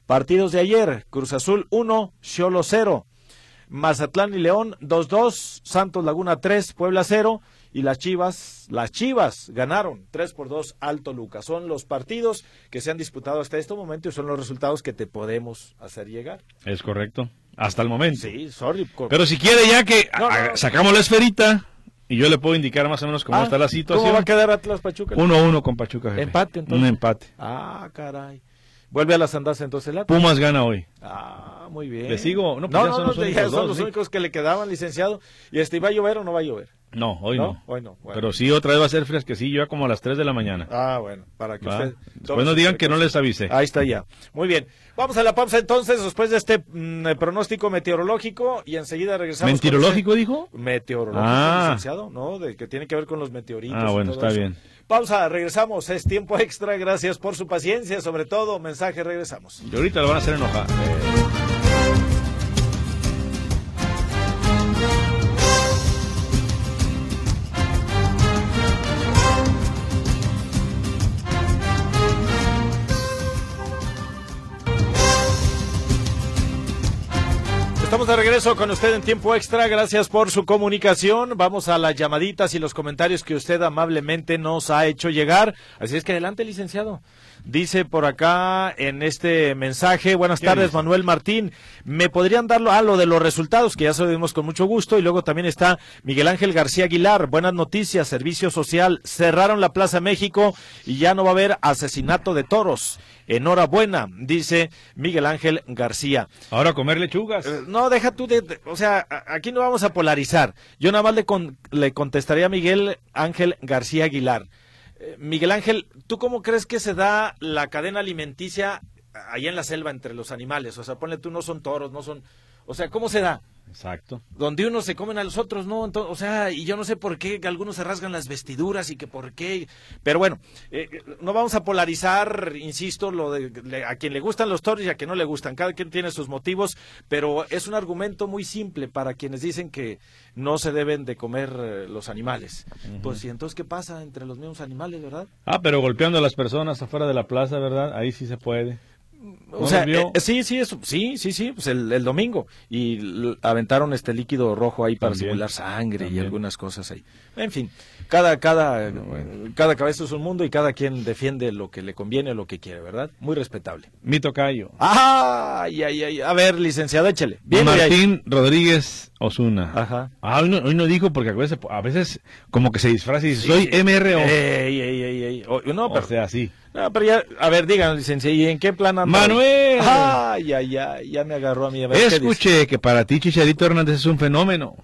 Partidos de ayer, Cruz Azul 1, Cholo 0. Mazatlán y León 2-2, Santos Laguna 3, Puebla 0 y las Chivas, las Chivas ganaron 3 por 2 Alto Lucas. Son los partidos que se han disputado hasta este momento y son los resultados que te podemos hacer llegar. Es correcto. Hasta el momento. Sí, sorry. Pero si quiere ya que No, no, no. sacamos la esferita y yo le puedo indicar más o menos cómo Ah, está la situación. ¿Cómo va a quedar Atlas Pachuca? 1-1 con Pachuca. jefe. Empate, entonces. Un empate. Ah, caray. Vuelve a las andas entonces el Atlas. Pumas gana hoy. Ah, muy bien. ¿Le sigo? No, No, pues no, ya son no, los ya únicos son dos, los sí. únicos que le quedaban, licenciado. ¿Y este va a llover o no va a llover? No, hoy ¿No? no. Hoy no, bueno. Pero sí, otra vez va a ser fresquecillo ya como a las 3 de la mañana. Ah, bueno, para que ¿va? usted... Después no digan que no les avisé. Ahí está ya. Muy bien. Vamos a la pausa entonces, después de este mm, pronóstico meteorológico y enseguida regresamos. con ¿Mentirológico usted. dijo? Meteorológico, Ah. licenciado, ¿no? De que tiene que ver con los meteoritos. Ah, y bueno, todo está eso. bien. Pausa, regresamos. Es tiempo extra. Gracias por su paciencia. Sobre todo, mensaje, regresamos. Y ahorita lo van a hacer enojar. Estamos regreso con usted en tiempo extra. Gracias por su comunicación. Vamos a las llamaditas y los comentarios que usted amablemente nos ha hecho llegar. Así es que adelante, licenciado. Dice por acá en este mensaje, buenas ¿Qué tardes? Manuel Martín. ¿Me podrían dar lo, ah, lo de los resultados, que ya sabemos con mucho gusto? Y luego también está Miguel Ángel García Aguilar. Buenas noticias, Servicio Social. Cerraron la Plaza México y ya no va a haber asesinato de toros. Enhorabuena, dice Miguel Ángel García. Ahora a comer lechugas. Eh, No, deja tú de, de- o sea, a- aquí no vamos a polarizar. Yo nada más le, con- le contestaría a Miguel Ángel García Aguilar. Miguel Ángel, ¿tú cómo crees que se da la cadena alimenticia allá en la selva entre los animales? O sea, ponle tú, no son toros, no son... O sea, ¿cómo se da? Exacto. Donde unos se comen a los otros, ¿no? O sea, y yo no sé por qué algunos se rasgan las vestiduras y que por qué. Pero bueno, eh, no vamos a polarizar, insisto, lo de le- a quien le gustan los toros y a quien no le gustan. Cada quien tiene sus motivos, pero es un argumento muy simple para quienes dicen que no se deben de comer eh, los animales. Pues, ¿y entonces qué pasa entre los mismos animales, verdad? Ah, pero golpeando a las personas afuera de la plaza, ¿verdad? Ahí sí se puede. O ¿No sea, eh, sí, sí, eso, sí, sí, sí, pues el, el domingo. Y aventaron este líquido rojo ahí para También, simular sangre y algunas cosas ahí. En fin, cada, cada, cada cabeza es un mundo y cada quien defiende lo que le conviene, lo que quiere, ¿verdad? Muy respetable. Mi tocayo. ¡Ay, ay, ay! A ver, licenciado, échele. Bien. Martín Rodríguez Osuna. Ajá. Ah, hoy no, hoy no dijo porque a veces, a veces como que se disfraza y dice, soy MRO. Ey, ey, ey, ey. O- no, o pero, sea, sí. no, pero ya, a ver, digan, licenciado, ¿y en qué plan anda? Manuel. ¡Ay, ay, ay! Ya me agarró a mí. A. Escuché que para ti Chicharito Hernández es un fenómeno.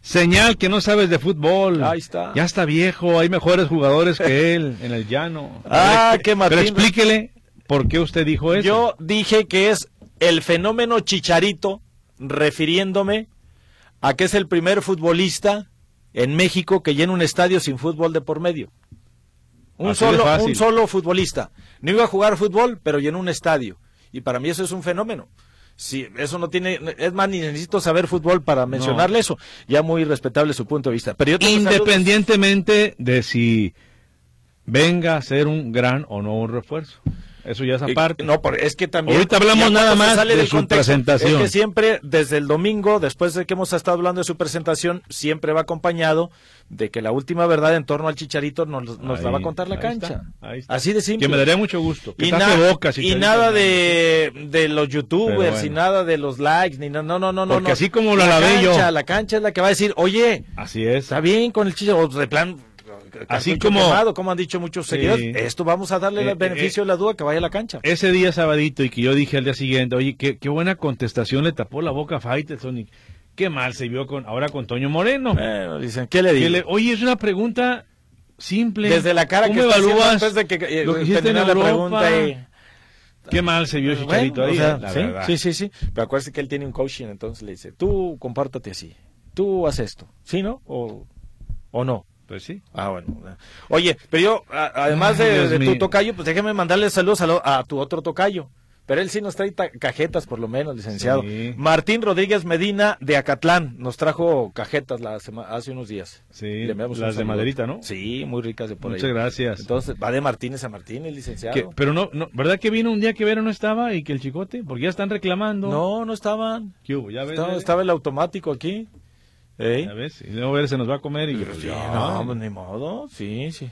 Señal que no sabes de fútbol. Ahí está. Ya está viejo, hay mejores jugadores que él en el llano. Ah, Pero- qué Martín. Pero explíquele por qué usted dijo eso. Yo dije que es el fenómeno Chicharito, refiriéndome a que es el primer futbolista en México que llena un estadio sin fútbol de por medio. Un Así solo, un solo futbolista. No iba a jugar fútbol, pero llenó un estadio. Y para mí eso es un fenómeno. Sí, eso no tiene, es más, ni necesito saber fútbol para mencionarle eso. Ya muy respetable su punto de vista. Pero yo tengo saludos. Independientemente de si venga a ser un gran o no un refuerzo. Eso ya es aparte. No, es que también. Ahorita hablamos nada más de su presentación. Es que siempre, desde el domingo, después de que hemos estado hablando de su presentación, siempre va acompañado de que la última verdad en torno al Chicharito nos, nos la va a contar la cancha. Así de simple. Que me daría mucho gusto. y, y nada de, de los youtubers, y nada de los likes, ni no, no, no, no. Porque así como la, la cancha, La cancha es la que va a decir, oye. Así es. Está bien con el Chicharito, de plan así como como han dicho muchos seguidores, esto vamos a darle el eh, beneficio de la duda que vaya a la cancha. Ese día sabadito y que yo dije al día siguiente, oye, qué, qué buena contestación le tapó la boca a Faitelson y qué mal se vio con ahora con Toño Moreno. dicen, ¿qué le digo? oye, es una pregunta simple. Desde la cara que evalúas antes de que eh, lo que hiciste en la pregunta Qué mal se vio Chicharito ahí, sí, sí, sí, Pero acuérdate que él tiene un coaching, entonces le dice, tú compártate así, tú haz esto, ¿sí, no? O, o no. Pues sí. Ah, bueno. Oye, pero yo, además de, tu tocayo, pues déjame mandarle saludos a, tu otro tocayo. Pero él sí nos trae cajetas, por lo menos, licenciado. Martín Rodríguez Medina de Acatlán nos trajo cajetas la hace unos días. Sí, las de maderita, ¿no? Sí, muy ricas de por Muchas gracias. Entonces, va de Martínez a Martínez, licenciado. Pero no, no, ¿verdad que vino un día que Vero no estaba y que el chicote? Porque ya están reclamando. No, no estaban. ¿Qué hubo? ¿Ya estaba el automático aquí. ¿Eh? ¿Ves? Y luego se nos va a comer y... Pues, no, pues ni modo, sí, sí.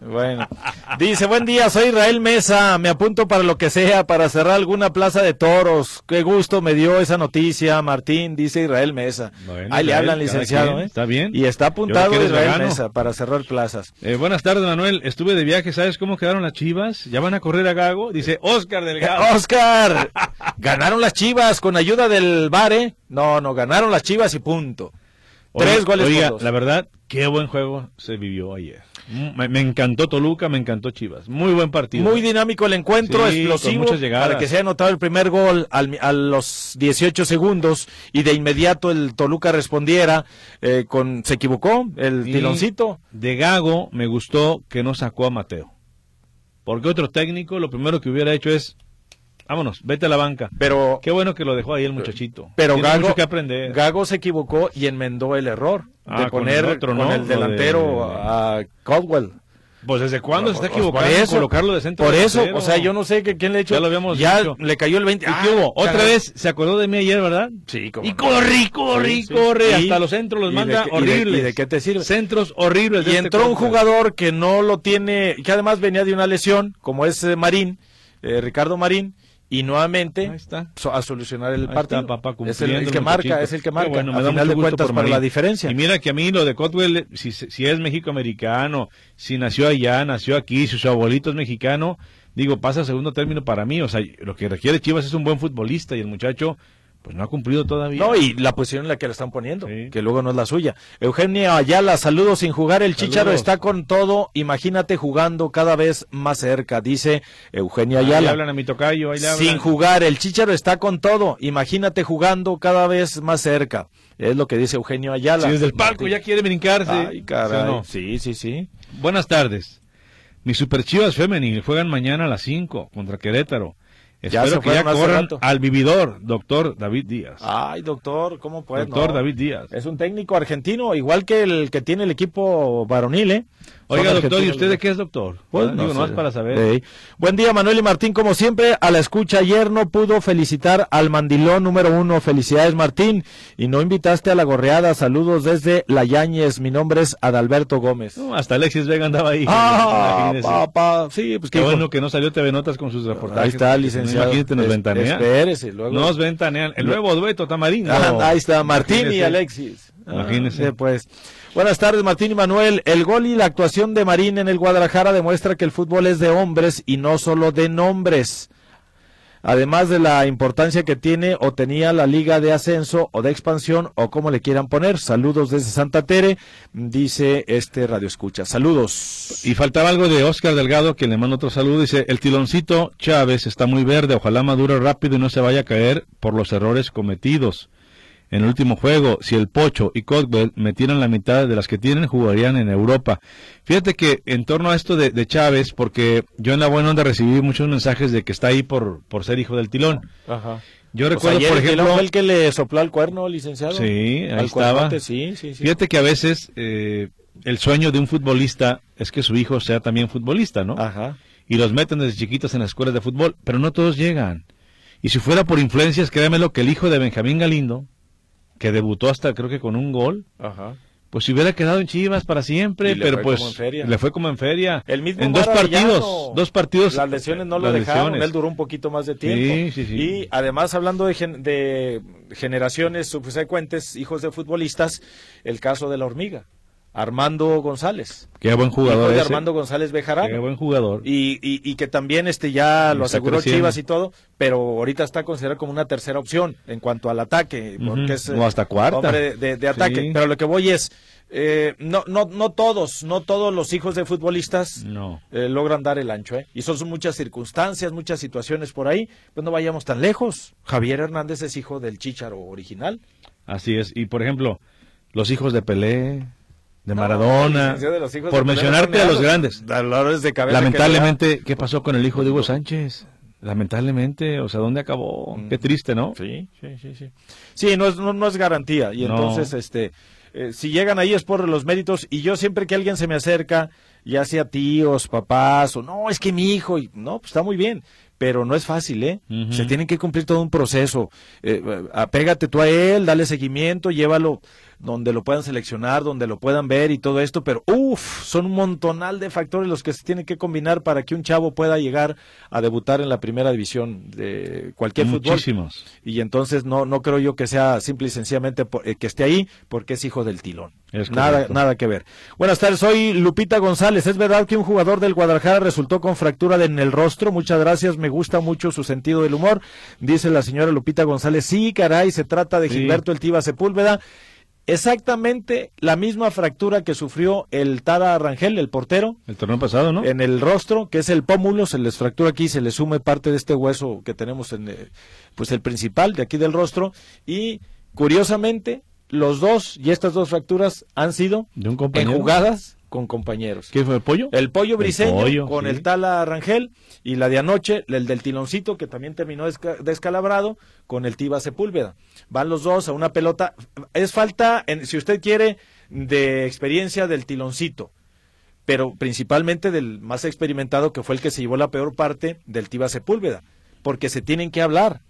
Bueno, dice, buen día, soy Israel Mesa, me apunto para lo que sea, para cerrar alguna plaza de toros. Qué gusto me dio esa noticia, Martín, dice Israel Mesa. Ahí le hablan, licenciado. ¿eh? Está bien. Y está apuntado Israel Mesa para cerrar plazas. Eh, buenas tardes, Manuel. Estuve de viaje, ¿sabes cómo quedaron las chivas? ¿Ya van a correr a Gago? Dice Oscar Delgado. ¡Oscar! ganaron las chivas con ayuda del Bare. No, no, ganaron las chivas y punto. Tres goles oiga, la verdad, qué buen juego se vivió ayer. Me, encantó Toluca, me encantó Chivas. Muy buen partido. Muy dinámico el encuentro, explosivo. Para que se haya anotado el primer gol a los 18 segundos y de inmediato el Toluca respondiera eh, con. Se equivocó, el tiloncito. De Gago me gustó que no sacó a Mateo. Porque otro técnico lo primero que hubiera hecho es vámonos, vete a la banca. Pero qué bueno que lo dejó ahí el muchachito. Pero Gago, que aprender. Gago se equivocó y enmendó el error de ah, poner con el, otro, con el delantero a Caldwell. Pues desde cuándo se está equivocando por eso, colocarlo de centro Por eso, o sea, yo no sé que, quién le ha hecho. Ya lo habíamos Ya le cayó el 20. ¿Y qué hubo? Otra vez se acordó de mí ayer, ¿verdad? Sí, como Y corre, corre, corre. Hasta los centros los manda horribles. ¿Y de, qué te sirve? Centros horribles. Y este entró un jugador que no lo tiene, que además venía de una lesión, como es eh, Marín, eh, Ricardo Marín y nuevamente a solucionar el partido. es el, que marca, es el que marca. Bueno, me da final de cuentas para la diferencia. Y mira que a mí lo de Cotwell, si, si es México-americano, si nació allá, nació aquí, si su abuelito es mexicano, digo, pasa segundo término para mí. O sea, lo que requiere Chivas es un buen futbolista y el muchacho pues no ha cumplido todavía. No, y la posición en la que le están poniendo, que luego no es la suya. Eugenia Ayala, saludos sin jugar, el Chicharo está con todo, imagínate jugando cada vez más cerca, dice Eugenia Ayala. Ahí hablan a mi tocayo, ahí Sin jugar, el Chicharo está con todo, imagínate jugando cada vez más cerca. Es lo que dice Eugenio Ayala. Sí, desde el palco ya quiere brincarse. Ay, caray. Sí, sí, sí. Buenas tardes. Mis superchivas femenil juegan mañana a las 5 contra Querétaro. Espero que ya corran al vividor, doctor David Díaz. Ay, doctor, ¿cómo puede? Doctor David Díaz. Es un técnico argentino, igual que el que tiene el equipo varonil, ¿eh? Oiga, doctor, ¿y usted de qué es doctor? Pues, no digo, para saber. Buen día, Manuel y Martín, como siempre, a la escucha. Ayer no pudo felicitar al mandilón número uno. Felicidades, Martín. Y no invitaste a la gorreada. Saludos desde La Yañez. Mi nombre es Adalberto Gómez. hasta Alexis Vega andaba ahí. Ah, papá. Sí, pues qué bueno que no salió TV Notas con sus reportajes. Ahí está, licenciado. Imagínate, nos ventanean. Espérese, luego. Nos ventanean. El nuevo dueto tamarindo. Ah, ahí está, Martín y Alexis. Imagínese. pues. Buenas tardes, Martín y Manuel. El gol y la actuación de Marín en el Guadalajara demuestra que el fútbol es de hombres y no solo de nombres. Además de la importancia que tiene o tenía la liga de ascenso o de expansión o como le quieran poner. Saludos desde Santa Tere, dice este Radio Escucha. Saludos. Y faltaba algo de Oscar Delgado, que le manda otro saludo. Dice, el tiloncito Chávez está muy verde, ojalá madure rápido y no se vaya a caer por los errores cometidos en el último juego, si el Pocho y Codwell metieran la mitad de las que tienen, jugarían en Europa. Fíjate que en torno a esto de, Chávez, porque yo en la buena onda recibí muchos mensajes de que está ahí por, por ser hijo del tilón. Ajá. Yo recuerdo, por ejemplo... fue el que le sopló el cuerno, licenciado? Sí, ahí estaba. sí, sí, Fíjate que a veces eh, el sueño de un futbolista es que su hijo sea también futbolista, ¿no? Ajá. y los meten desde chiquitos en las escuelas de fútbol, pero no todos llegan. Y si fuera por influencias, créamelo que el hijo de Benjamín Galindo, que debutó hasta creo que con un gol, Ajá. pues si hubiera quedado en Chivas para siempre, pero pues le fue como en feria. El mismo en dos partidos, dos partidos. Las lesiones no lo dejaron, lesiones. él duró un poquito más de tiempo. Sí, sí, sí. Y además, hablando de, gen- de generaciones subsecuentes, hijos de futbolistas, el caso de la hormiga, Armando González. Qué buen jugador ese. Armando González Bejarano. Qué buen jugador. Y, y, y que también este ya Y lo aseguró creciendo. Chivas y todo, pero ahorita está considerado como una tercera opción en cuanto al ataque, porque es O hasta cuarta. hombre de, de ataque. Sí. Pero lo que voy es, eh, no, no, no todos, no todos los hijos de futbolistas No. eh, logran dar el ancho, ¿eh? Y son, muchas circunstancias, muchas situaciones por ahí, pues no vayamos tan lejos. Javier Hernández es hijo del Chícharo original. Así es. Y por ejemplo, los hijos de Pelé, de Maradona, licenciado de los hijos por de mencionarte a los grandes. Dolores de cabeza Lamentablemente, ¿qué pasó con el hijo de Hugo Sánchez? Lamentablemente, o sea, ¿dónde acabó? Mm. Qué triste, ¿no? Sí, sí, sí, sí. Sí, no es, no, no es garantía. Y entonces, este, eh, si llegan ahí es por los méritos. Y yo siempre que alguien se me acerca, ya sea tíos, papás, o no, es que mi hijo, y, no, pues está muy bien. Pero no es fácil, ¿eh? Se tiene que cumplir todo un proceso. Eh, eh, apégate tú a él, dale seguimiento, llévalo donde lo puedan seleccionar, donde lo puedan ver y todo esto, pero uff, son un montonal de factores los que se tienen que combinar para que un chavo pueda llegar a debutar en la primera división de cualquier fútbol Muchísimos. y entonces no no creo yo que sea simple y sencillamente por- eh, que esté ahí porque es hijo del tilón. Es nada nada que ver. Buenas tardes, soy Lupita González. Es verdad que un jugador del Guadalajara resultó con fractura en el rostro. Muchas gracias, me gusta mucho su sentido del humor. Dice la señora Lupita González. Sí, caray, se trata de Sí. Gilberto El Tiva Sepúlveda. Exactamente la misma fractura que sufrió el Tara Rangel, el portero, El torneo pasado, ¿no? en el rostro, que es el pómulo, se les fractura aquí, se le sume parte de este hueso que tenemos en eh, pues el principal de aquí del rostro y curiosamente los dos y estas dos fracturas han sido De un compañero. enjugadas con compañeros. ¿Qué fue el pollo? El pollo briseño pollo, con sí. el Tala Rangel y la de anoche, el del tiloncito que también terminó desca- descalabrado con el Tiba Sepúlveda. Van los dos a una pelota. Es falta, en- si usted quiere, de experiencia del tiloncito, pero principalmente del más experimentado que fue el que se llevó la peor parte del Tiba Sepúlveda, porque se tienen que hablar.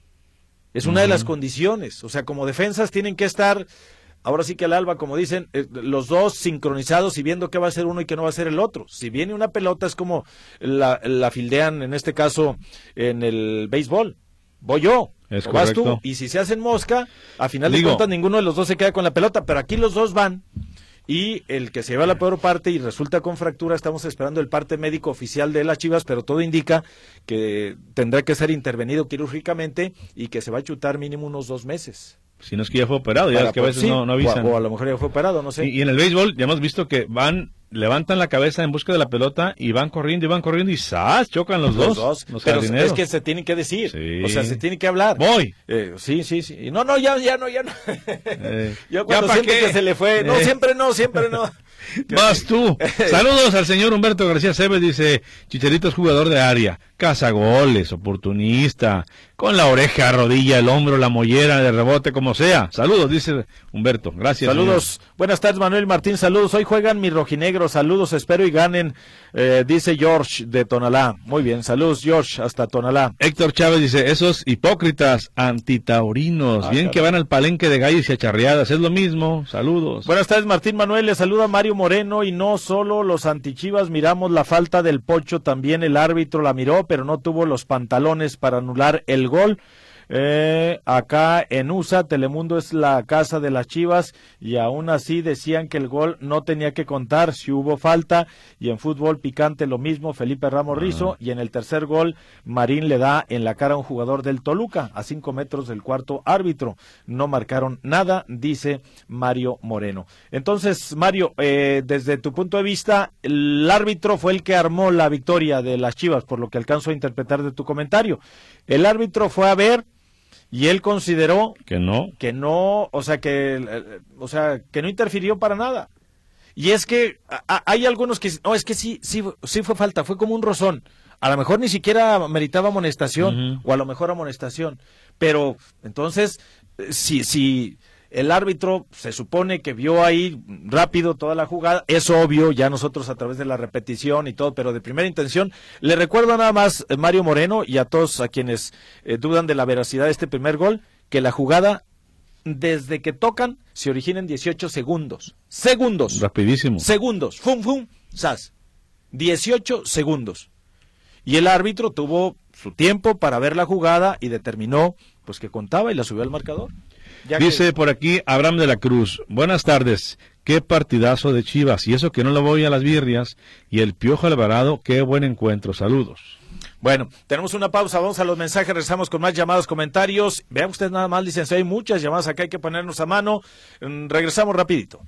Es una de las condiciones. O sea, como defensas tienen que estar, ahora sí que al alba, como dicen, eh, los dos sincronizados y viendo qué va a hacer uno y qué no va a hacer el otro. Si viene una pelota es como la, la fildean, en este caso, en el béisbol. Voy yo. Es o vas tú. Y si se hacen mosca, a final de Digo- cuentas ninguno de los dos se queda con la pelota. Pero aquí los dos van. Y el que se lleva la peor parte y resulta con fractura, estamos esperando el parte médico oficial de las Chivas, pero todo indica que tendrá que ser intervenido quirúrgicamente y que se va a chutar mínimo unos dos meses. Si no es que ya fue operado, ya Para es que a veces sí, no, no o a- avisan. O, a lo mejor ya fue operado, no sé. Y, y en el béisbol ya hemos visto que van, levantan la cabeza en busca de la pelota y van corriendo y van corriendo y ¡zas! chocan los, dos. Los pero jardineros. es que se tienen que decir, Sí. o sea, se tiene que hablar. Voy. Eh, sí, sí, sí. No, no, ya, ya no, ya no. Eh, Yo ¿ya cuando pa' siento qué? que se le fue, no, Eh. siempre no, siempre no. Vas tú. Saludos al señor Humberto García Cebes, dice, Chicharito es jugador de área, caza goles, oportunista, con la oreja, rodilla, el hombro, la mollera, de rebote, como sea. Saludos, dice Humberto. Gracias. Saludos, buenas tardes Manuel Martín, saludos. Hoy juegan mis rojinegros, saludos, espero y ganen, eh, dice George de Tonalá. Muy bien, saludos George, hasta Tonalá. Héctor Chávez dice, esos hipócritas antitaurinos, Ah, bien que van al palenque de gallos y acharreadas, es lo mismo. Saludos. Buenas tardes Martín Manuel, le saluda Mario Moreno y no solo los antichivas miramos la falta del pocho, también el árbitro la miró, pero no tuvo los pantalones para anular el gol. Eh, acá en USA, Telemundo es la casa de las Chivas y aún así decían que el gol no tenía que contar si hubo falta y en fútbol picante lo mismo, Felipe Ramos Rizo y en el tercer gol Marín le da en la cara a un jugador del Toluca a cinco metros del cuarto árbitro. No marcaron nada, dice Mario Moreno. Entonces, Mario, eh, desde tu punto de vista, el árbitro fue el que armó la victoria de las Chivas, por lo que alcanzo a interpretar de tu comentario. El árbitro fue a ver y él consideró Que no. que no, o sea que, o sea que no interfirió para nada. Y es que a- hay algunos que, no, es que sí, sí, sí fue falta, fue como un rozón. A lo mejor ni siquiera meritaba amonestación o a lo mejor amonestación. Pero entonces, eh, si, si el árbitro se supone que vio ahí rápido toda la jugada, es obvio, ya nosotros a través de la repetición y todo, pero de primera intención, le recuerdo nada más eh, Mario Moreno y a todos a quienes eh, dudan de la veracidad de este primer gol, que la jugada desde que tocan se origina en 18 segundos. Segundos. Rapidísimo. Segundos. Fum, fum, sas. 18 segundos. Y el árbitro tuvo su tiempo para ver la jugada y determinó pues que contaba y la subió al marcador. Dice por aquí Abraham de la Cruz, buenas tardes, qué partidazo de Chivas, y eso que no lo voy a las birrias, y el Piojo Alvarado, qué buen encuentro, saludos. Bueno, tenemos una pausa, vamos a los mensajes, regresamos con más llamadas, comentarios. Vean ustedes nada más, licenciado, hay muchas llamadas acá, hay que ponernos a mano. Mm, regresamos rapidito.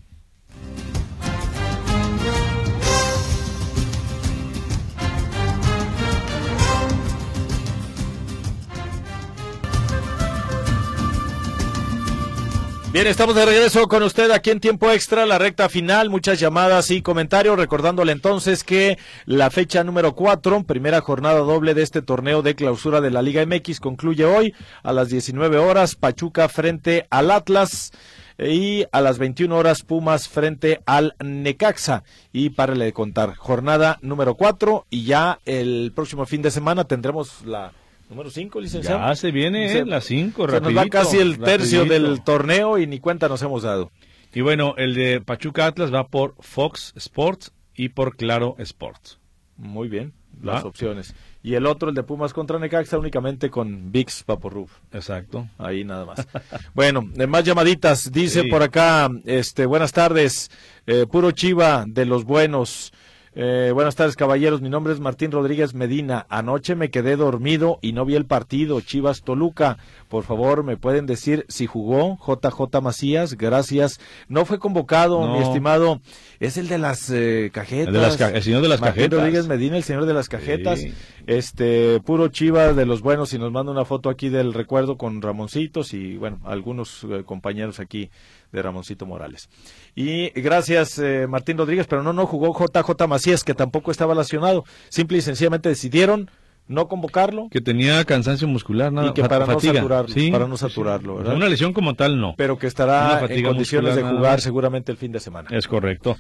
Bien, estamos de regreso con usted aquí en tiempo extra, la recta final, muchas llamadas y comentarios, recordándole entonces que la fecha número 4, primera jornada doble de este torneo de clausura de la Liga MX, concluye hoy a las 19 horas, Pachuca frente al Atlas y a las 21 horas Pumas frente al Necaxa. Y párele de contar, jornada número 4 y ya el próximo fin de semana tendremos la Número 5, licenciado. Ya se viene eh, la 5, Se nos va casi el tercio del torneo y ni cuenta nos hemos dado. Y bueno, el de Pachuca Atlas va por Fox Sports y por Claro Sports. Muy bien, las opciones. Y el otro, el de Pumas contra Necaxa, únicamente con VIX Paporruf. Exacto. Ahí nada más. bueno, más llamaditas. Dice por acá, este, buenas tardes, eh, puro chiva de los buenos. Eh, buenas tardes, caballeros. Mi nombre es Martín Rodríguez Medina. Anoche me quedé dormido y no vi el partido Chivas Toluca. Por favor, ¿me pueden decir si jugó JJ Macías? Gracias. No fue convocado, mi estimado. Es el de las eh, cajetas. el señor de las Martín cajetas. Rodríguez Medina, el señor de las cajetas. Este, puro Chivas de los buenos y nos manda una foto aquí del recuerdo con Ramoncitos y, bueno, algunos eh, compañeros aquí de Ramoncito Morales. Y gracias, eh, Martín Rodríguez, pero no, no jugó JJ Macías, que tampoco estaba lesionado. Simple y sencillamente decidieron no convocarlo. Que tenía cansancio muscular, nada, y que para fatiga. no saturarlo, Sí, para no saturarlo, ¿verdad? Una lesión como tal no. Pero que estará en condiciones de jugar más. seguramente el fin de semana. Es correcto.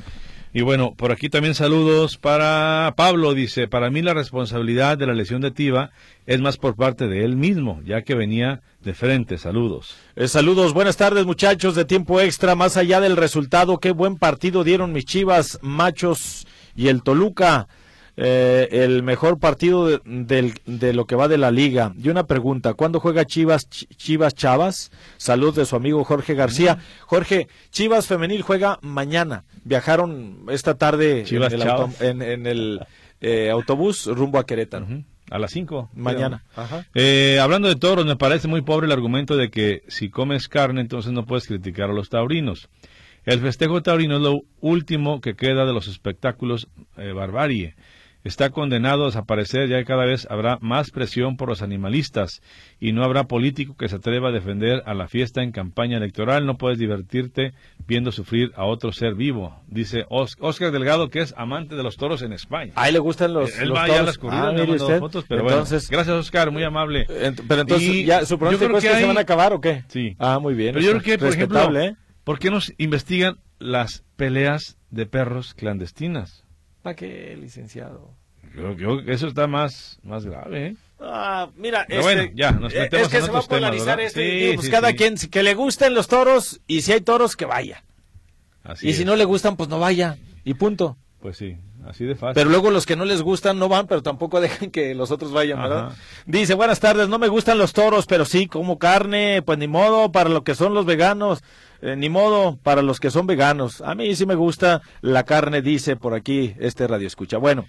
Y bueno, por aquí también saludos para Pablo, dice, para mí la responsabilidad de la lesión de Tiva es más por parte de él mismo, ya que venía de frente. Saludos. Eh, saludos, buenas tardes muchachos de tiempo extra. Más allá del resultado, qué buen partido dieron mis chivas, machos y el Toluca. Eh, el mejor partido de, de lo que va de la liga. Y una pregunta, ¿cuándo juega Chivas Ch- Chivas Chavas? Salud de su amigo Jorge García. Jorge, Chivas Femenil juega mañana. Viajaron esta tarde Chivas en el, auto- en- en el, eh, autobús rumbo a Querétaro. A las 5. Mañana. Ajá. Eh, hablando de toros, me parece muy pobre el argumento de que si comes carne, entonces no puedes criticar a los taurinos. El festejo taurino es lo último que queda de los espectáculos eh, barbarie. Está condenado a desaparecer ya que cada vez habrá más presión por los animalistas y no habrá político que se atreva a defender a la fiesta en campaña electoral. No puedes divertirte viendo sufrir a otro ser vivo, dice Os- Oscar Delgado, que es amante de los toros en España. Ahí le gustan los, Él los va ya a toros. las corridas, Ah, mire usted. fotos, pero entonces, bueno, gracias Oscar, muy amable. Ent- pero entonces, Y ya, su yo pronóstico creo es que, que se van a acabar o qué? Sí. Ah, muy bien. Pero yo creo que, por ejemplo, ¿eh? ¿por qué nos investigan las peleas de perros clandestinas? ¿Para qué, licenciado? Yo creo que eso está más, más grave, ¿eh? Ah, mira, este, bueno, ya, nos eh, metemos es que en se va a temas, polarizar este. Sí, digo, pues sí, cada sí. quien, que le gusten los toros y si hay toros, que vaya. Así y si no le gustan, pues no vaya. Y punto. Pues sí, así de fácil. Pero luego los que no les gustan no van, pero tampoco dejan que los otros vayan, ¿verdad? Dice, buenas tardes, no me gustan los toros, pero sí como carne, pues ni modo, para lo que son los veganos, eh, ni modo, para los que son veganos. A mí sí me gusta la carne, dice por aquí este radio escucha. Bueno,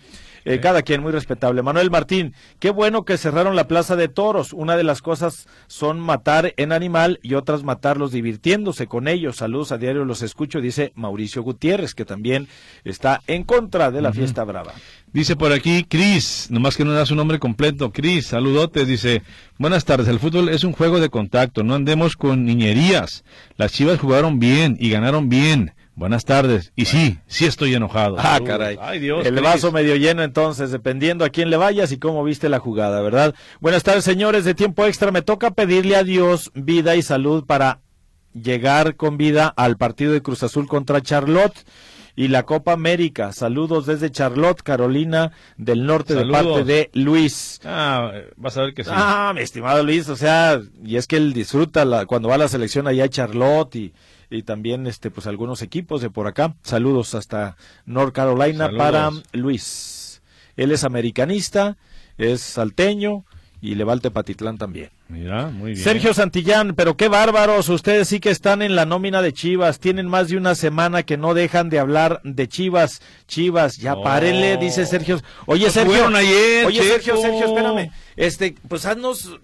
eh, cada quien muy respetable. Manuel Martín, qué bueno que cerraron la plaza de toros. Una de las cosas son matar en animal y otras matarlos divirtiéndose con ellos. Saludos a diario, los escucho, dice Mauricio Gutiérrez, que también está en contra de la fiesta brava. Dice por aquí Cris, nomás que no da su nombre completo. Cris, saludotes, dice, buenas tardes, el fútbol es un juego de contacto, no andemos con niñerías. Las chivas jugaron bien y ganaron bien. Buenas tardes. Y sí, sí estoy enojado. Ah, Uy, caray. Ay, Dios. El vaso medio lleno entonces, dependiendo a quién le vayas y cómo viste la jugada, ¿verdad? Buenas tardes, señores de tiempo extra. Me toca pedirle a Dios vida y salud para llegar con vida al partido de Cruz Azul contra Charlotte y la Copa América. Saludos desde Charlotte, Carolina del Norte de parte de Luis. Ah, vas a ver que sí. Ah, mi estimado Luis, o sea, y es que él disfruta la, cuando va a la selección allá a Charlotte y, y también este pues algunos equipos de por acá. Saludos hasta North Carolina para Luis. Él es americanista, es salteño y le va al Tepatitlán también. Mira, muy bien. Sergio Santillán, pero qué bárbaros, ustedes sí que están en la nómina de Chivas, tienen más de una semana que no dejan de hablar de Chivas, Chivas, ya párenle, dice Sergio. Oye, Sergio, ayer, oye, Sergio, Sergio, espérame, este, pues haznos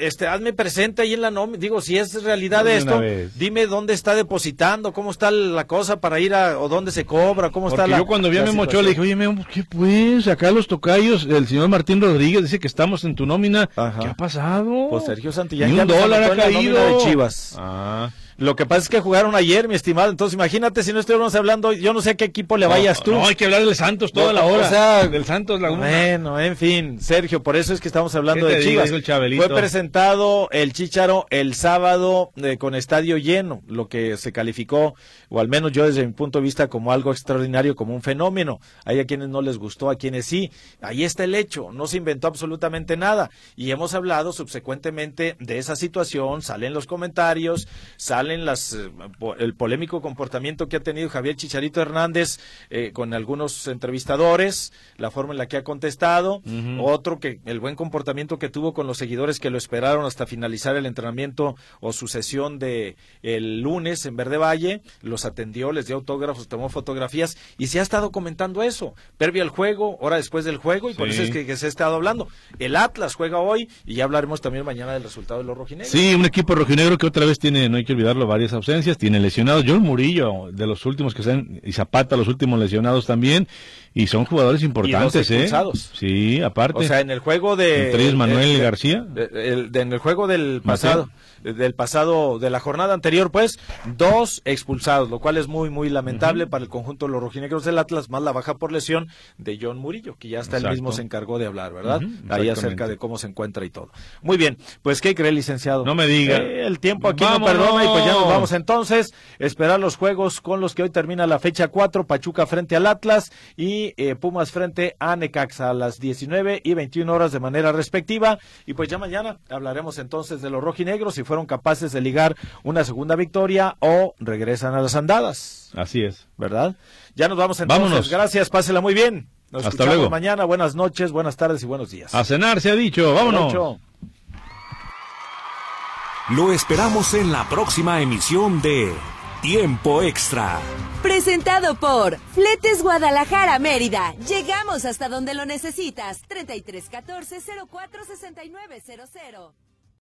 este, hazme presente ahí en la nómina. Digo, si es realidad esto, dime dónde está depositando, cómo está la cosa para ir a, o dónde se cobra, cómo está la. Yo cuando vi a Memo le dije, oye, Memo, ¿qué pues? Acá los tocayos, el señor Martín Rodríguez dice que estamos en tu nómina. ¿Qué ha pasado? Pues Sergio Santillán, Ni un dólar ha caído. de Chivas. Ah. Lo que pasa es que jugaron ayer, mi estimado. Entonces, imagínate si no estuviéramos hablando, yo no sé a qué equipo le vayas tú. No, hay que hablar del Santos toda la hora. O sea, del Santos Laguna. Bueno, en fin, Sergio, por eso es que estamos hablando de Chivas. Fue presentado el Chicharo el sábado eh, con estadio lleno, lo que se calificó, o al menos yo desde mi punto de vista, como algo extraordinario, como un fenómeno. Hay a quienes no les gustó, a quienes sí. Ahí está el hecho, no se inventó absolutamente nada. Y hemos hablado subsecuentemente de esa situación, salen los comentarios, salen en las eh, el polémico comportamiento que ha tenido Javier Chicharito Hernández eh, con algunos entrevistadores, la forma en la que ha contestado, otro que el buen comportamiento que tuvo con los seguidores que lo esperaron hasta finalizar el entrenamiento o su sesión de el lunes en Verde Valle, los atendió, les dio autógrafos, tomó fotografías y se ha estado comentando eso, previo al juego, hora después del juego y por eso es que, se ha estado hablando. El Atlas juega hoy y ya hablaremos también mañana del resultado de los rojinegros. Sí, un equipo rojinegro que otra vez tiene, no hay que varias ausencias, tiene lesionados. John Murillo, de los últimos que están, y Zapata, los últimos lesionados también, y son jugadores importantes, ¿eh? Sí, aparte. O sea, en el juego de. Entre Manuel García. en el juego del pasado del pasado, de la jornada anterior, pues, dos expulsados, lo cual es muy, muy lamentable para el conjunto de los rojinegros del Atlas, más la baja por lesión de John Murillo, que ya hasta él mismo se encargó de hablar, ¿verdad? Ahí acerca de cómo se encuentra y todo. Muy bien, pues, ¿qué cree, licenciado? No me diga. Eh, el tiempo aquí no perdona y pues ya nos vamos entonces. Esperar los juegos con los que hoy termina la fecha 4, Pachuca frente al Atlas y eh, Pumas frente a Necaxa a las 19 y 21 horas de manera respectiva. Y pues ya mañana hablaremos entonces de los rojinegros y fueron capaces de ligar una segunda victoria o regresan a las andadas. Así es. ¿Verdad? Ya nos vamos entonces. Vámonos. Gracias, pásela muy bien. Nos Hasta luego. mañana. Buenas noches, buenas tardes y buenos días. A cenar se ha dicho. Vámonos. Lo esperamos en la próxima emisión de Tiempo Extra. Presentado por Fletes Guadalajara Mérida. Llegamos hasta donde lo necesitas. 3314 046900.